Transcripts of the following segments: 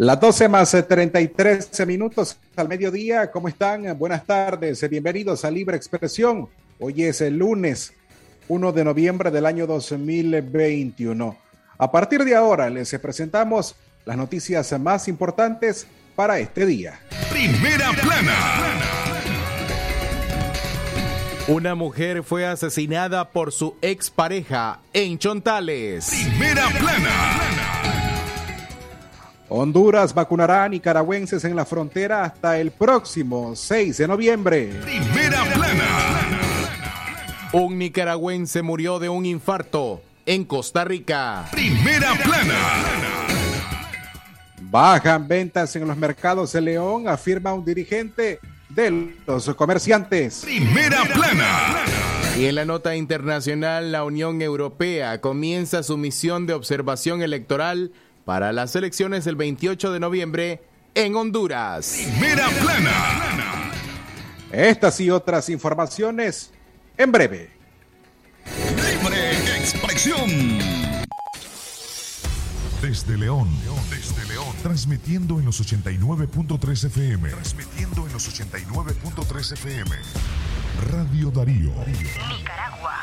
Las 12 más 33 eh, minutos al mediodía. ¿Cómo están? Buenas tardes. Bienvenidos a Libre Expresión. Hoy es el lunes 1 de noviembre del año 2021. A partir de ahora les presentamos las noticias más importantes para este día. Primera plana. Una mujer fue asesinada por su expareja en Chontales. Primera plana. Honduras vacunará a nicaragüenses en la frontera hasta el próximo 6 de noviembre. Primera plana. Un nicaragüense murió de un infarto en Costa Rica. Primera plana. Bajan ventas en los mercados de León, afirma un dirigente de los comerciantes. Primera plana. Y en la nota internacional, la Unión Europea comienza su misión de observación electoral para las elecciones del 28 de noviembre en Honduras. Primera plana. Estas y otras informaciones en breve. Libre expresión. Desde León, desde León, transmitiendo en los 89.3 FM. Transmitiendo en los 89.3 FM. Radio Darío. Nicaragua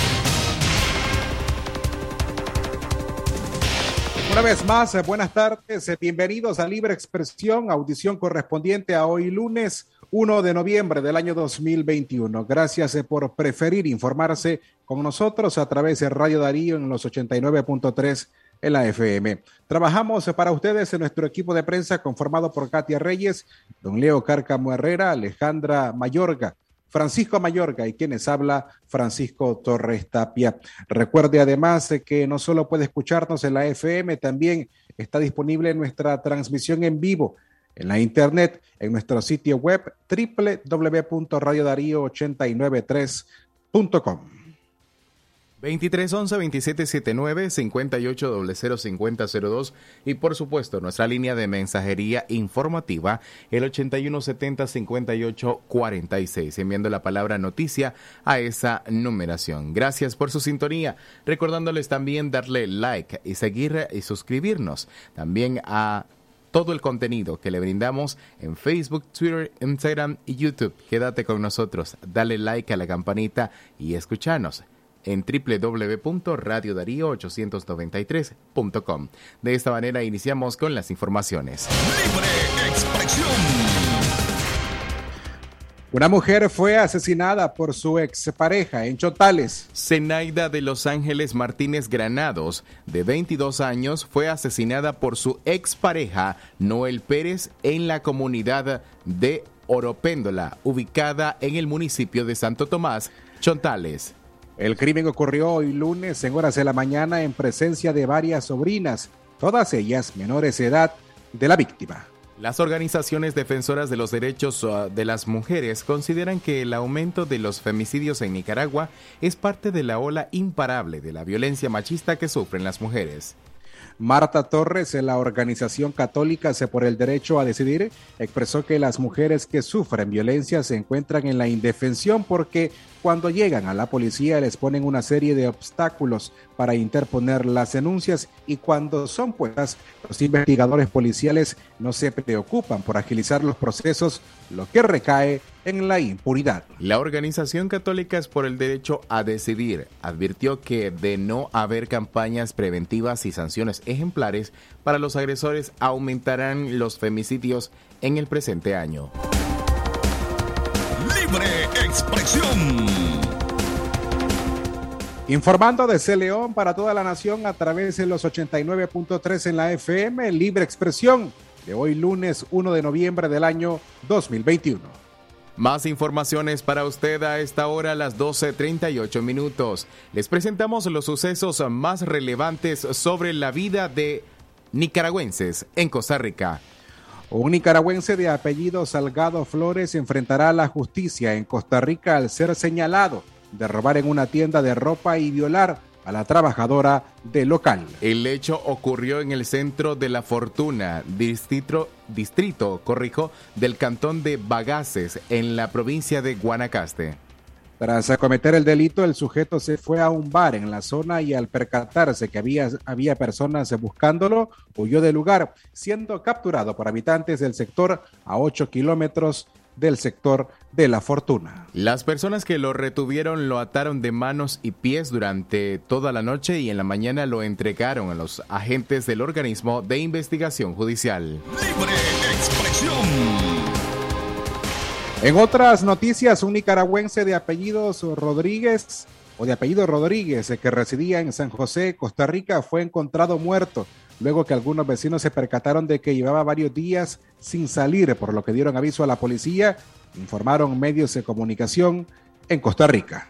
Una vez más, eh, buenas tardes, eh, bienvenidos a Libre Expresión, audición correspondiente a hoy lunes 1 de noviembre del año 2021. Gracias eh, por preferir informarse con nosotros a través de Radio Darío en los 89.3 en la FM. Trabajamos para ustedes en nuestro equipo de prensa conformado por Katia Reyes, don Leo Cárcamo Herrera, Alejandra Mayorga, Francisco Mayorga y quienes habla Francisco Torres Tapia. Recuerde además que no solo puede escucharnos en la FM, también está disponible nuestra transmisión en vivo en la internet en nuestro sitio web www.radiodarío893.com. 2311 2779 58005002 y por supuesto nuestra línea de mensajería informativa el 8170 5846 enviando la palabra noticia a esa numeración. Gracias por su sintonía, recordándoles también darle like y seguir y suscribirnos también a todo el contenido que le brindamos en Facebook, Twitter, Instagram y YouTube. Quédate con nosotros, dale like a la campanita y escuchanos en www.radiodarío893.com. De esta manera iniciamos con las informaciones. Libre expresión. Una mujer fue asesinada por su expareja en Chotales. Zenaida de Los Ángeles Martínez Granados, de 22 años, fue asesinada por su expareja Noel Pérez en la comunidad de Oropéndola, ubicada en el municipio de Santo Tomás, Chontales. El crimen ocurrió hoy lunes en horas de la mañana en presencia de varias sobrinas, todas ellas menores de edad de la víctima. Las organizaciones defensoras de los derechos uh, de las mujeres consideran que el aumento de los femicidios en Nicaragua es parte de la ola imparable de la violencia machista que sufren las mujeres. Marta Torres, de la Organización Católica por el Derecho a Decidir, expresó que las mujeres que sufren violencia se encuentran en la indefensión porque cuando llegan a la policía les ponen una serie de obstáculos para interponer las denuncias y cuando son puestas, los investigadores policiales no se preocupan por agilizar los procesos, lo que recae en la impunidad. La Organización Católica por el Derecho a Decidir advirtió que de no haber campañas preventivas y sanciones ejemplares para los agresores aumentarán los femicidios en el presente año. Libre expresión. Informando desde León para toda la nación a través de los 89.3 en la FM, Libre Expresión, de hoy lunes 1 de noviembre del año 2021. Más informaciones para usted a esta hora a las 12.38 minutos. Les presentamos los sucesos más relevantes sobre la vida de nicaragüenses en Costa Rica. Un nicaragüense de apellido Salgado Flores enfrentará a la justicia en Costa Rica al ser señalado de robar en una tienda de ropa y violar a la trabajadora del local. El hecho ocurrió en el centro de La Fortuna, distrito, distrito corrijo, del cantón de Bagaces, en la provincia de Guanacaste. Tras acometer el delito, el sujeto se fue a un bar en la zona y al percatarse que había, había personas buscándolo, huyó del lugar, siendo capturado por habitantes del sector a 8 kilómetros del sector de la fortuna. Las personas que lo retuvieron lo ataron de manos y pies durante toda la noche y en la mañana lo entregaron a los agentes del organismo de investigación judicial. Libre expresión. En otras noticias, un nicaragüense de apellidos Rodríguez o de apellido Rodríguez eh, que residía en San José, Costa Rica, fue encontrado muerto luego que algunos vecinos se percataron de que llevaba varios días sin salir, por lo que dieron aviso a la policía, informaron medios de comunicación en Costa Rica.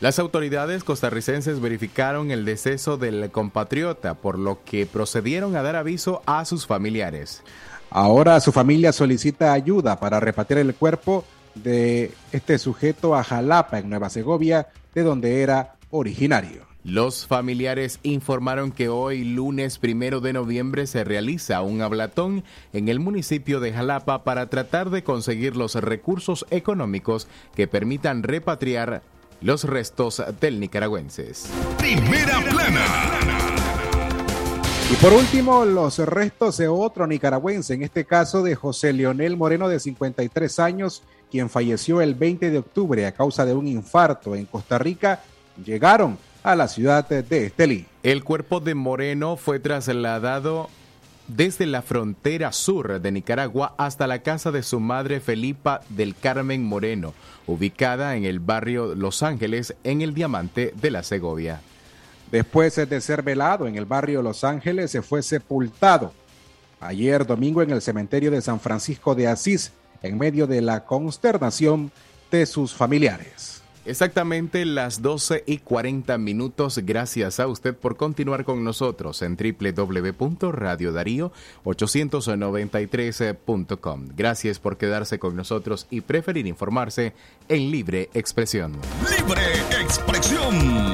Las autoridades costarricenses verificaron el deceso del compatriota, por lo que procedieron a dar aviso a sus familiares. Ahora su familia solicita ayuda para repatriar el cuerpo de este sujeto a Jalapa, en Nueva Segovia, de donde era originario. Los familiares informaron que hoy, lunes primero de noviembre, se realiza un hablatón en el municipio de Jalapa para tratar de conseguir los recursos económicos que permitan repatriar los restos del nicaragüenses. Primera plana. Y por último, los restos de otro nicaragüense, en este caso de José Leonel Moreno, de 53 años, quien falleció el 20 de octubre a causa de un infarto en Costa Rica, llegaron a la ciudad de Estelí. El cuerpo de Moreno fue trasladado desde la frontera sur de Nicaragua hasta la casa de su madre Felipa del Carmen Moreno, ubicada en el barrio Los Ángeles, en el Diamante de la Segovia. Después de ser velado en el barrio Los Ángeles, se fue sepultado ayer domingo en el cementerio de San Francisco de Asís, en medio de la consternación de sus familiares. Exactamente las 12 y 40 minutos. Gracias a usted por continuar con nosotros en www.radiodarío893.com. Gracias por quedarse con nosotros y preferir informarse en libre expresión. Libre expresión.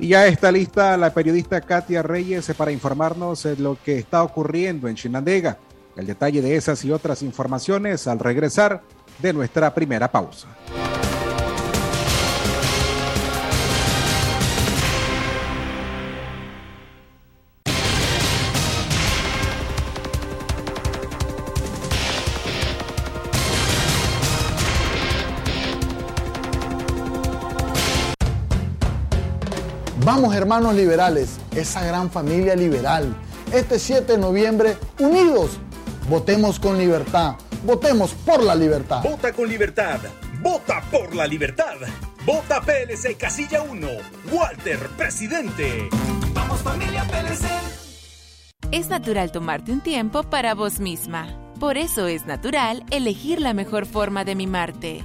Y ya está lista la periodista Katia Reyes para informarnos de lo que está ocurriendo en Chinandega. El detalle de esas y otras informaciones al regresar de nuestra primera pausa. Vamos hermanos liberales, esa gran familia liberal. Este 7 de noviembre, unidos, votemos con libertad, votemos por la libertad. Vota con libertad, vota por la libertad. Vota PLC Casilla 1, Walter, presidente. Vamos familia PLC. Es natural tomarte un tiempo para vos misma. Por eso es natural elegir la mejor forma de mimarte.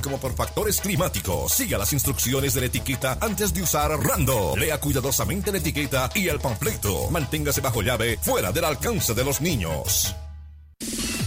como por factores climáticos. Siga las instrucciones de la etiqueta antes de usar Rando. Lea cuidadosamente la etiqueta y el panfleto. Manténgase bajo llave, fuera del alcance de los niños.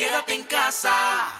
Quédate en casa.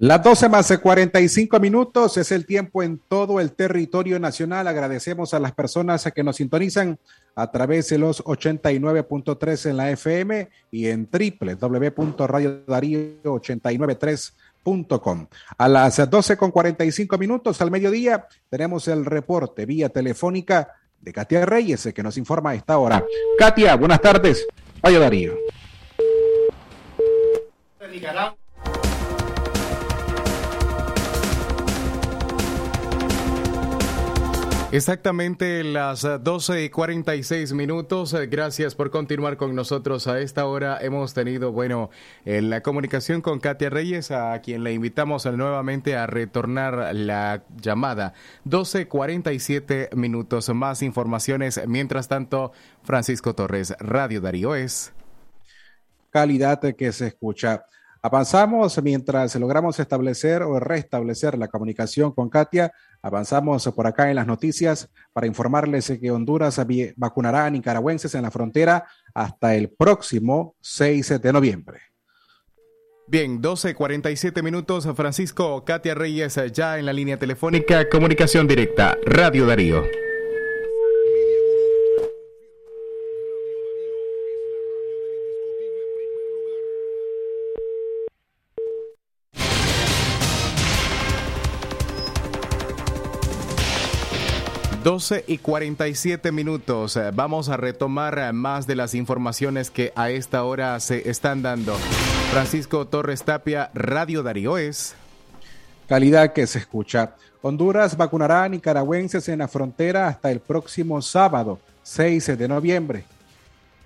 Las 12 más de 45 minutos es el tiempo en todo el territorio nacional. Agradecemos a las personas que nos sintonizan a través de los 89.3 en la FM y en www.radiodarío893.com. A las 12 con 45 minutos al mediodía tenemos el reporte vía telefónica de Katia Reyes que nos informa a esta hora. Katia, buenas tardes. Radio Darío. Exactamente las 12 y 46 minutos. Eh, Gracias por continuar con nosotros a esta hora. Hemos tenido, bueno, en la comunicación con Katia Reyes, a quien le invitamos nuevamente a retornar la llamada. 12 47 minutos. Más informaciones. Mientras tanto, Francisco Torres, Radio Darío es. calidad que se escucha. Avanzamos mientras logramos establecer o restablecer la comunicación con Katia. Avanzamos por acá en las noticias para informarles que Honduras vacunará a nicaragüenses en la frontera hasta el próximo 6 de noviembre. Bien, 12 47 minutos. Francisco, Katia Reyes, ya en la línea telefónica. Comunicación directa, Radio Darío. Doce y 47 minutos. Vamos a retomar más de las informaciones que a esta hora se están dando. Francisco Torres Tapia, Radio Darío es. Calidad que se escucha. Honduras vacunará a nicaragüenses en la frontera hasta el próximo sábado, 6 de noviembre.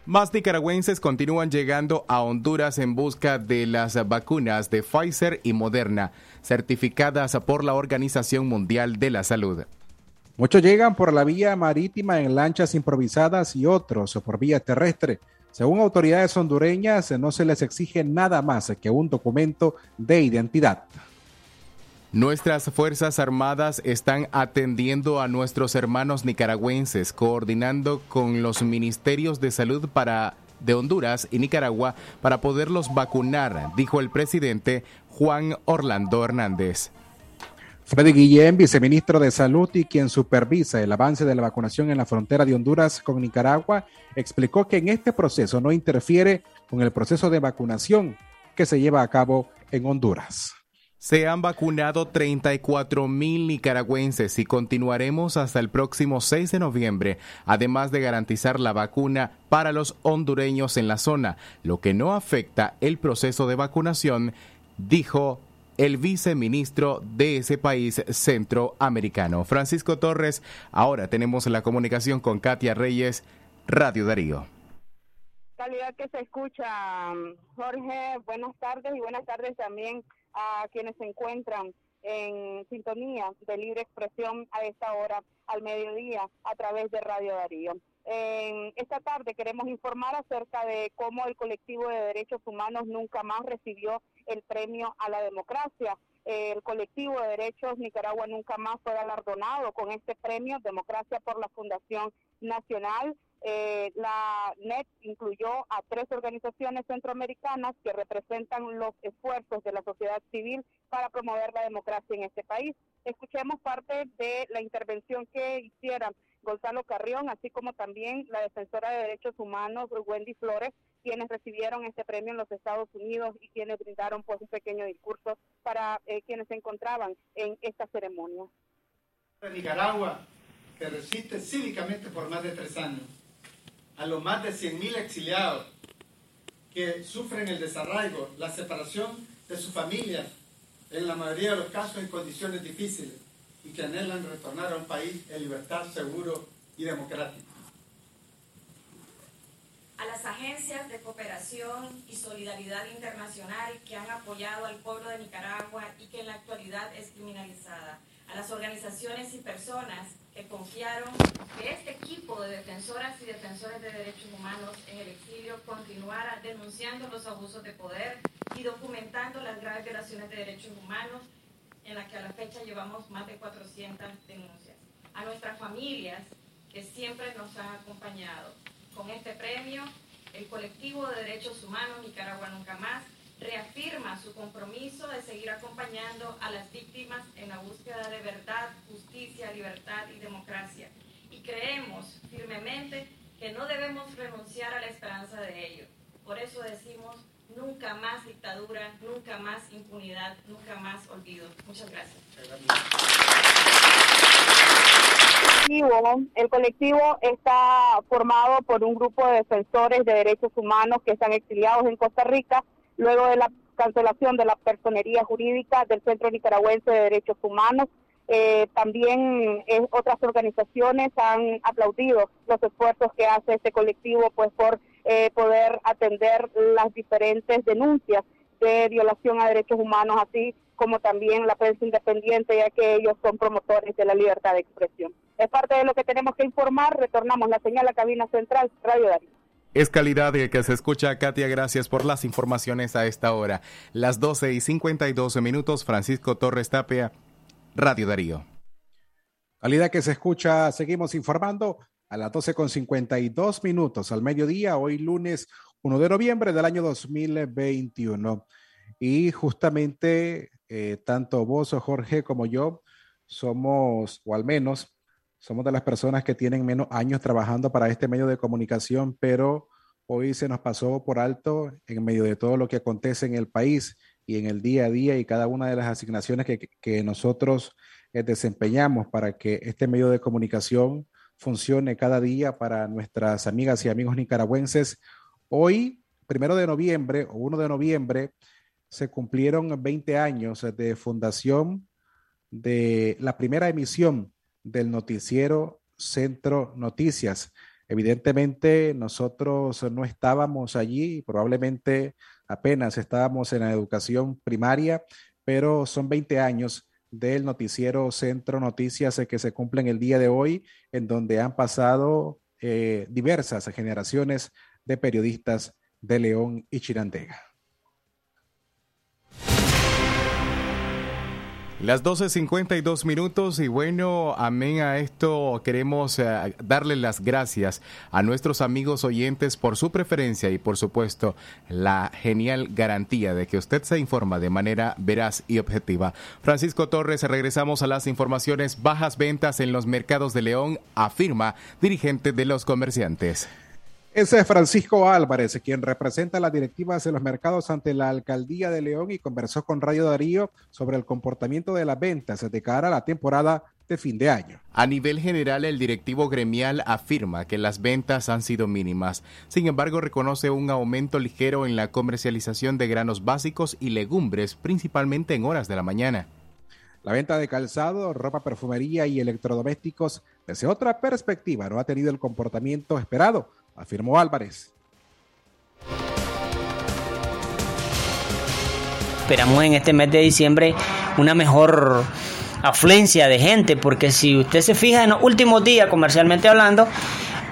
Más nicaragüenses continúan llegando a Honduras en busca de las vacunas de Pfizer y Moderna, certificadas por la Organización Mundial de la Salud. Muchos llegan por la vía marítima en lanchas improvisadas y otros por vía terrestre. Según autoridades hondureñas, no se les exige nada más que un documento de identidad. Nuestras Fuerzas Armadas están atendiendo a nuestros hermanos nicaragüenses, coordinando con los ministerios de salud para de Honduras y Nicaragua para poderlos vacunar, dijo el presidente Juan Orlando Hernández. Freddy Guillén, viceministro de Salud y quien supervisa el avance de la vacunación en la frontera de Honduras con Nicaragua, explicó que en este proceso no interfiere con el proceso de vacunación que se lleva a cabo en Honduras. Se han vacunado 34 mil nicaragüenses y continuaremos hasta el próximo 6 de noviembre, además de garantizar la vacuna para los hondureños en la zona, lo que no afecta el proceso de vacunación, dijo el viceministro de ese país centroamericano. Francisco Torres, ahora tenemos la comunicación con Katia Reyes, Radio Darío. Calidad que se escucha, Jorge, buenas tardes y buenas tardes también a quienes se encuentran en sintonía de libre expresión a esta hora al mediodía a través de Radio Darío. En esta tarde queremos informar acerca de cómo el colectivo de derechos humanos nunca más recibió el premio a la democracia. El colectivo de derechos Nicaragua nunca más fue galardonado con este premio Democracia por la Fundación Nacional. Eh, la NET incluyó a tres organizaciones centroamericanas que representan los esfuerzos de la sociedad civil para promover la democracia en este país. Escuchemos parte de la intervención que hicieron Gonzalo Carrión, así como también la defensora de derechos humanos Wendy Flores, quienes recibieron este premio en los Estados Unidos y quienes brindaron pues un pequeño discurso para eh, quienes se encontraban en esta ceremonia. Nicaragua, que resiste cívicamente por más de tres años, a los más de 100.000 exiliados que sufren el desarraigo, la separación de su familia, en la mayoría de los casos en condiciones difíciles, y que anhelan retornar a un país en libertad, seguro y democrático. A las agencias de cooperación y solidaridad internacional que han apoyado al pueblo de Nicaragua y que en la actualidad es criminalizada. A las organizaciones y personas que confiaron que este equipo de defensoras y defensores de derechos humanos en el exilio continuara denunciando los abusos de poder y documentando las graves violaciones de derechos humanos en la que a la fecha llevamos más de 400 denuncias. A nuestras familias que siempre nos han acompañado. Con este premio, el colectivo de derechos humanos Nicaragua Nunca Más reafirma su compromiso de seguir acompañando a las víctimas en la búsqueda de verdad, justicia, libertad y democracia. Y creemos firmemente que no debemos renunciar a la esperanza de ello. Por eso decimos nunca más dictadura, nunca más impunidad, nunca más olvido. Muchas gracias. El colectivo está formado por un grupo de defensores de derechos humanos que están exiliados en Costa Rica luego de la cancelación de la personería jurídica del Centro Nicaragüense de Derechos Humanos. Eh, también otras organizaciones han aplaudido los esfuerzos que hace este colectivo pues por eh, poder atender las diferentes denuncias de violación a derechos humanos, así como también la prensa independiente, ya que ellos son promotores de la libertad de expresión. Es parte de lo que tenemos que informar. Retornamos la señal a cabina central, Radio Darío. Es calidad que se escucha, Katia. Gracias por las informaciones a esta hora. Las 12 y 52 minutos, Francisco Torres Tapia, Radio Darío. Calidad que se escucha, seguimos informando a las 12 con 52 minutos al mediodía, hoy lunes 1 de noviembre del año 2021. Y justamente eh, tanto vos, Jorge, como yo somos, o al menos somos de las personas que tienen menos años trabajando para este medio de comunicación, pero hoy se nos pasó por alto en medio de todo lo que acontece en el país y en el día a día y cada una de las asignaciones que, que nosotros eh, desempeñamos para que este medio de comunicación funcione cada día para nuestras amigas y amigos nicaragüenses. Hoy, primero de noviembre o 1 de noviembre, se cumplieron 20 años de fundación de la primera emisión del noticiero Centro Noticias. Evidentemente nosotros no estábamos allí, probablemente apenas estábamos en la educación primaria, pero son 20 años del noticiero Centro Noticias que se cumplen el día de hoy, en donde han pasado eh, diversas generaciones de periodistas de León y Chirandega. Las 12.52 minutos y bueno, amén a esto queremos eh, darle las gracias a nuestros amigos oyentes por su preferencia y por supuesto la genial garantía de que usted se informa de manera veraz y objetiva. Francisco Torres, regresamos a las informaciones. Bajas ventas en los mercados de León, afirma dirigente de los comerciantes. Ese es Francisco Álvarez, quien representa las directivas de los mercados ante la alcaldía de León y conversó con Radio Darío sobre el comportamiento de las ventas de cara a la temporada de fin de año. A nivel general, el directivo gremial afirma que las ventas han sido mínimas. Sin embargo, reconoce un aumento ligero en la comercialización de granos básicos y legumbres, principalmente en horas de la mañana. La venta de calzado, ropa, perfumería y electrodomésticos, desde otra perspectiva, no ha tenido el comportamiento esperado afirmó Álvarez. Esperamos en este mes de diciembre una mejor afluencia de gente, porque si usted se fija en los últimos días, comercialmente hablando,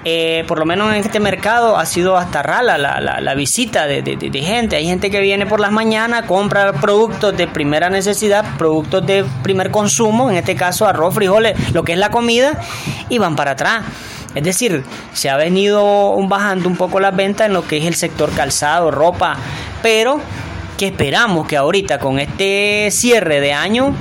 eh, por lo menos en este mercado ha sido hasta rala la, la, visita de, de, de, gente. Hay gente que viene por las mañanas, compra productos de primera necesidad, productos de primer consumo, en este caso arroz, frijoles, lo que es la comida, y van para atrás. Es decir, se ha venido bajando un poco las ventas en lo que es el sector calzado, ropa, pero que esperamos que ahorita con este cierre de año,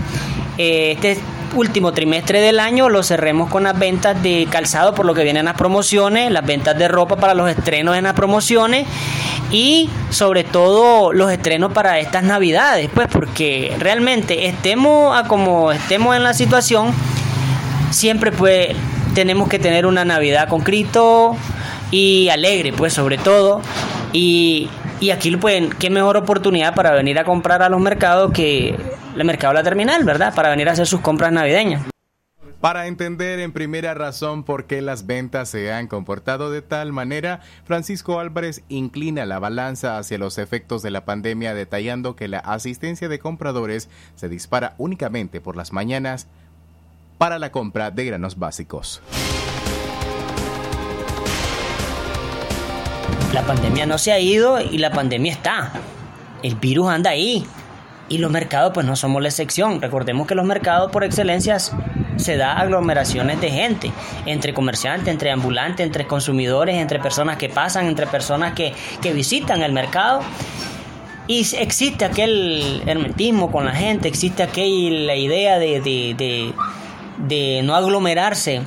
eh, este último trimestre del año lo cerremos con las ventas de calzado por lo que vienen las promociones, las ventas de ropa para los estrenos en las promociones y sobre todo los estrenos para estas navidades, pues porque realmente estemos a como estemos en la situación, siempre pues tenemos que tener una Navidad con Cristo y alegre, pues sobre todo. Y, y aquí, pues, qué mejor oportunidad para venir a comprar a los mercados que el mercado La Terminal, ¿verdad? Para venir a hacer sus compras navideñas. Para entender en primera razón por qué las ventas se han comportado de tal manera, Francisco Álvarez inclina la balanza hacia los efectos de la pandemia, detallando que la asistencia de compradores se dispara únicamente por las mañanas para la compra de granos básicos. La pandemia no se ha ido y la pandemia está. El virus anda ahí. Y los mercados pues no somos la excepción. Recordemos que los mercados por excelencia se da aglomeraciones de gente, entre comerciantes, entre ambulantes, entre consumidores, entre personas que pasan, entre personas que, que visitan el mercado. Y existe aquel hermetismo con la gente, existe aquella idea de, de no aglomerarse.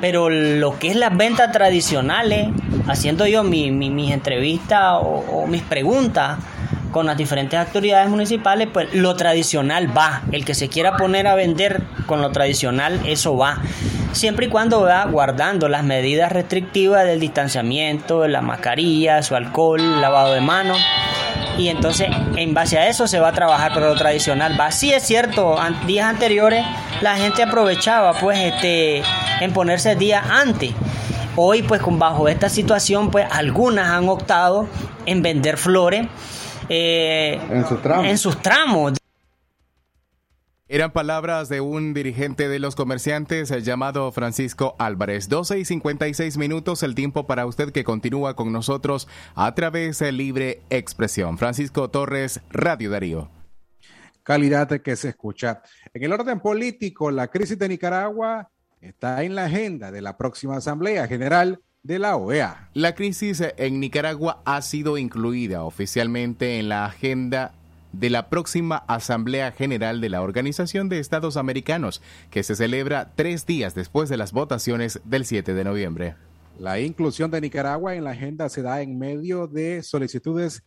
Pero lo que es las ventas tradicionales, haciendo yo mi, mi, mis entrevistas o, mis preguntas, con las diferentes autoridades municipales, pues lo tradicional va. El que se quiera poner a vender con lo tradicional, eso va. Siempre y cuando va guardando las medidas restrictivas del distanciamiento, la mascarilla, su alcohol, lavado de manos. Y entonces, en base a eso se va a trabajar, pero lo tradicional va. Sí es cierto, días anteriores la gente aprovechaba, pues, este, en ponerse días antes. Hoy, pues, con bajo esta situación, pues, algunas han optado en vender flores eh, en, sus tramos. en sus tramos. Eran palabras de un dirigente de los comerciantes llamado Francisco Álvarez. 12 y 56 minutos el tiempo para usted que continúa con nosotros a través de Libre Expresión. Francisco Torres, Radio Darío. Calidad que se escucha. En el orden político, la crisis de Nicaragua está en la agenda de la próxima Asamblea General de la OEA. La crisis en Nicaragua ha sido incluida oficialmente en la agenda de la próxima Asamblea General de la Organización de Estados Americanos, que se celebra tres días después de las votaciones del 7 de noviembre. La inclusión de Nicaragua en la agenda se da en medio de solicitudes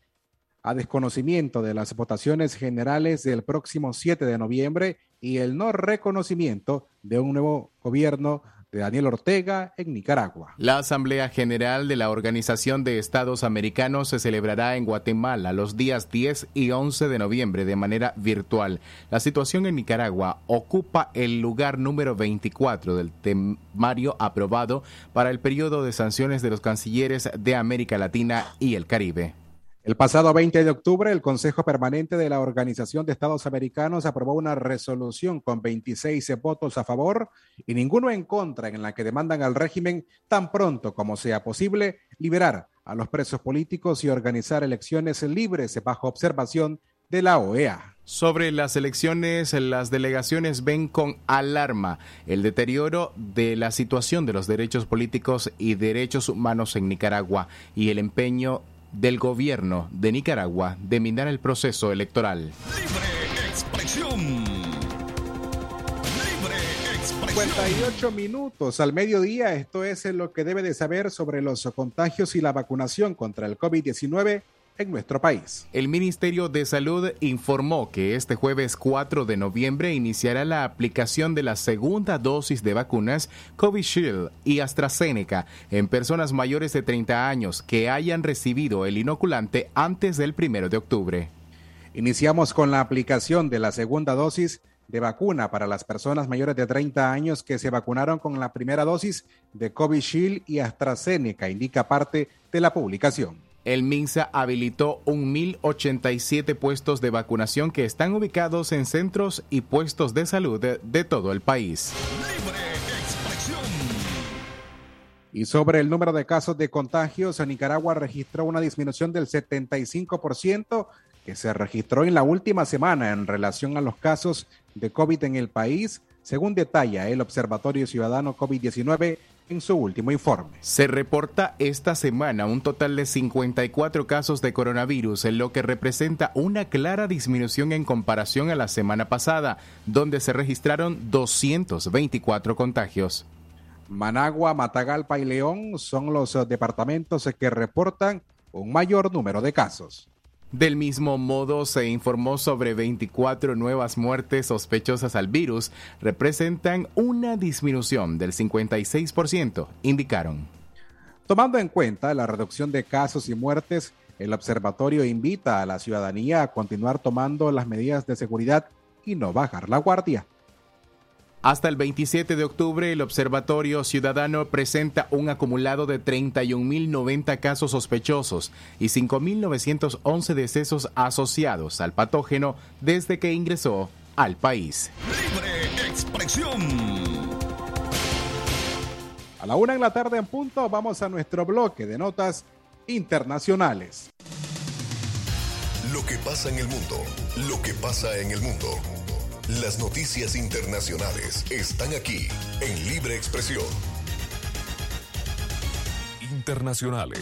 a desconocimiento de las votaciones generales del próximo 7 de noviembre y el no reconocimiento de un nuevo gobierno de Daniel Ortega en Nicaragua. La Asamblea General de la Organización de Estados Americanos se celebrará en Guatemala los días 10 y 11 de noviembre de manera virtual. La situación en Nicaragua ocupa el lugar número 24 del temario aprobado para el periodo de sanciones de los cancilleres de América Latina y el Caribe. El pasado 20 de octubre, el Consejo Permanente de la Organización de Estados Americanos aprobó una resolución con 26 votos a favor y ninguno en contra en la que demandan al régimen tan pronto como sea posible liberar a los presos políticos y organizar elecciones libres bajo observación de la OEA. Sobre las elecciones, las delegaciones ven con alarma el deterioro de la situación de los derechos políticos y derechos humanos en Nicaragua y el empeño del gobierno de Nicaragua de minar el proceso electoral. Expresión. 58 minutos al mediodía, esto es lo que debe de saber sobre los contagios y la vacunación contra el COVID-19 en nuestro país. El Ministerio de Salud informó que este jueves 4 de noviembre iniciará la aplicación de la segunda dosis de vacunas Covishield y AstraZeneca en personas mayores de 30 años que hayan recibido el inoculante antes del 1 de octubre. Iniciamos con la aplicación de la segunda dosis de vacuna para las personas mayores de 30 años que se vacunaron con la primera dosis de Covishield y AstraZeneca, indica parte de la publicación. El MINSA habilitó 1.087 puestos de vacunación que están ubicados en centros y puestos de salud de, todo el país. Y sobre el número de casos de contagios, Nicaragua registró una disminución del 75% que se registró en la última semana en relación a los casos de COVID en el país, según detalla el Observatorio Ciudadano COVID-19 en su último informe. Se reporta esta semana un total de 54 casos de coronavirus, en lo que representa una clara disminución en comparación a la semana pasada, donde se registraron 224 contagios. Managua, Matagalpa y León son los departamentos que reportan un mayor número de casos. Del mismo modo, se informó sobre 24 nuevas muertes sospechosas al virus, representan una disminución del 56%, indicaron. Tomando en cuenta la reducción de casos y muertes, el observatorio invita a la ciudadanía a continuar tomando las medidas de seguridad y no bajar la guardia. Hasta el 27 de octubre, el Observatorio Ciudadano presenta un acumulado de 31.090 casos sospechosos y 5.911 decesos asociados al patógeno desde que ingresó al país. Libre expresión. A la una en la tarde en punto, vamos a nuestro bloque de notas internacionales. Lo que pasa en el mundo, lo que pasa en el mundo. Las noticias internacionales están aquí en Libre Expresión. Internacionales.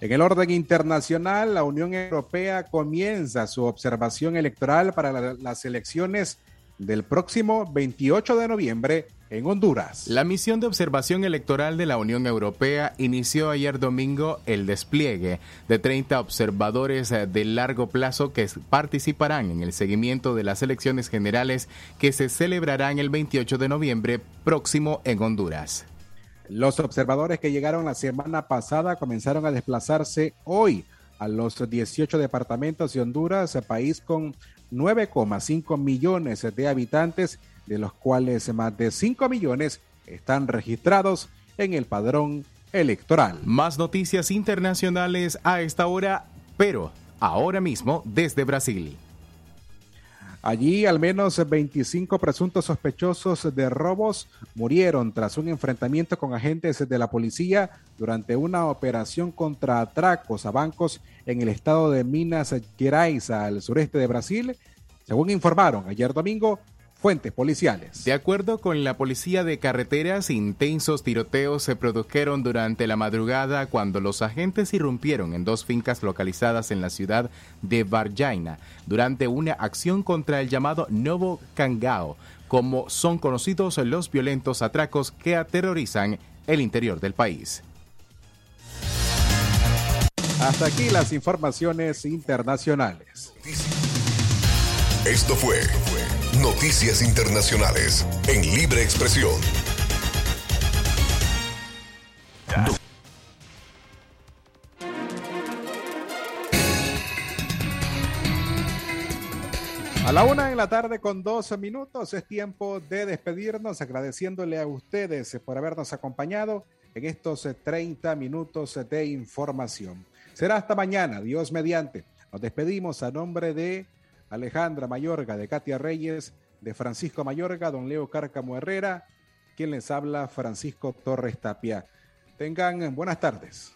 En el orden internacional, la Unión Europea comienza su observación electoral para la- las elecciones del próximo 28 de noviembre en Honduras. La misión de observación electoral de la Unión Europea inició ayer domingo el despliegue de 30 observadores eh, de largo plazo que participarán en el seguimiento de las elecciones generales que se celebrarán el 28 de noviembre próximo en Honduras. Los observadores que llegaron la semana pasada comenzaron a desplazarse hoy a los 18 departamentos de Honduras, país con 9,5 millones de habitantes, de los cuales más de 5 millones están registrados en el padrón electoral. Más noticias internacionales a esta hora, pero ahora mismo desde Brasil. Allí al menos 25 presuntos sospechosos de robos murieron tras un enfrentamiento con agentes de la policía durante una operación contra atracos a bancos en el estado de Minas Gerais al sureste de Brasil, según informaron ayer domingo fuentes policiales. De acuerdo con la policía de carreteras, intensos tiroteos se produjeron durante la madrugada cuando los agentes irrumpieron en dos fincas localizadas en la ciudad de Varjaina durante una acción contra el llamado Novo Cangao, como son conocidos los violentos atracos que aterrorizan el interior del país. Hasta aquí las informaciones internacionales. Esto fue Noticias Internacionales en Libre Expresión. A la una en la tarde con 12 minutos es tiempo de despedirnos agradeciéndole a ustedes por habernos acompañado en estos 30 minutos de información. Será hasta mañana, Dios mediante. Nos despedimos a nombre de Alejandra Mayorga, de Katia Reyes, de Francisco Mayorga, don Leo Cárcamo Herrera, quien les habla Francisco Torres Tapia. Tengan buenas tardes.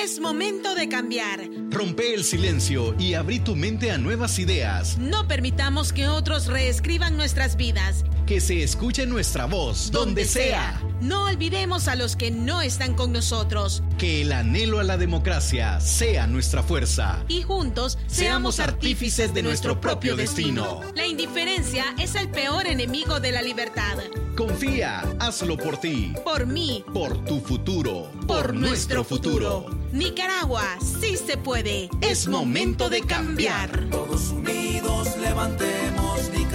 Es momento de cambiar. Rompe el silencio y abrí tu mente a nuevas ideas. No permitamos que otros reescriban nuestras vidas. Que se escuche nuestra voz donde sea. No olvidemos a los que no están con nosotros. Que el anhelo a la democracia sea nuestra fuerza. Y juntos seamos artífices de nuestro propio destino. La indiferencia es el peor enemigo de la libertad. Confía, hazlo por ti. Por mí. Por tu futuro. Por nuestro futuro. Nicaragua, sí se puede. Es momento de cambiar. Todos unidos levantemos Nicaragua.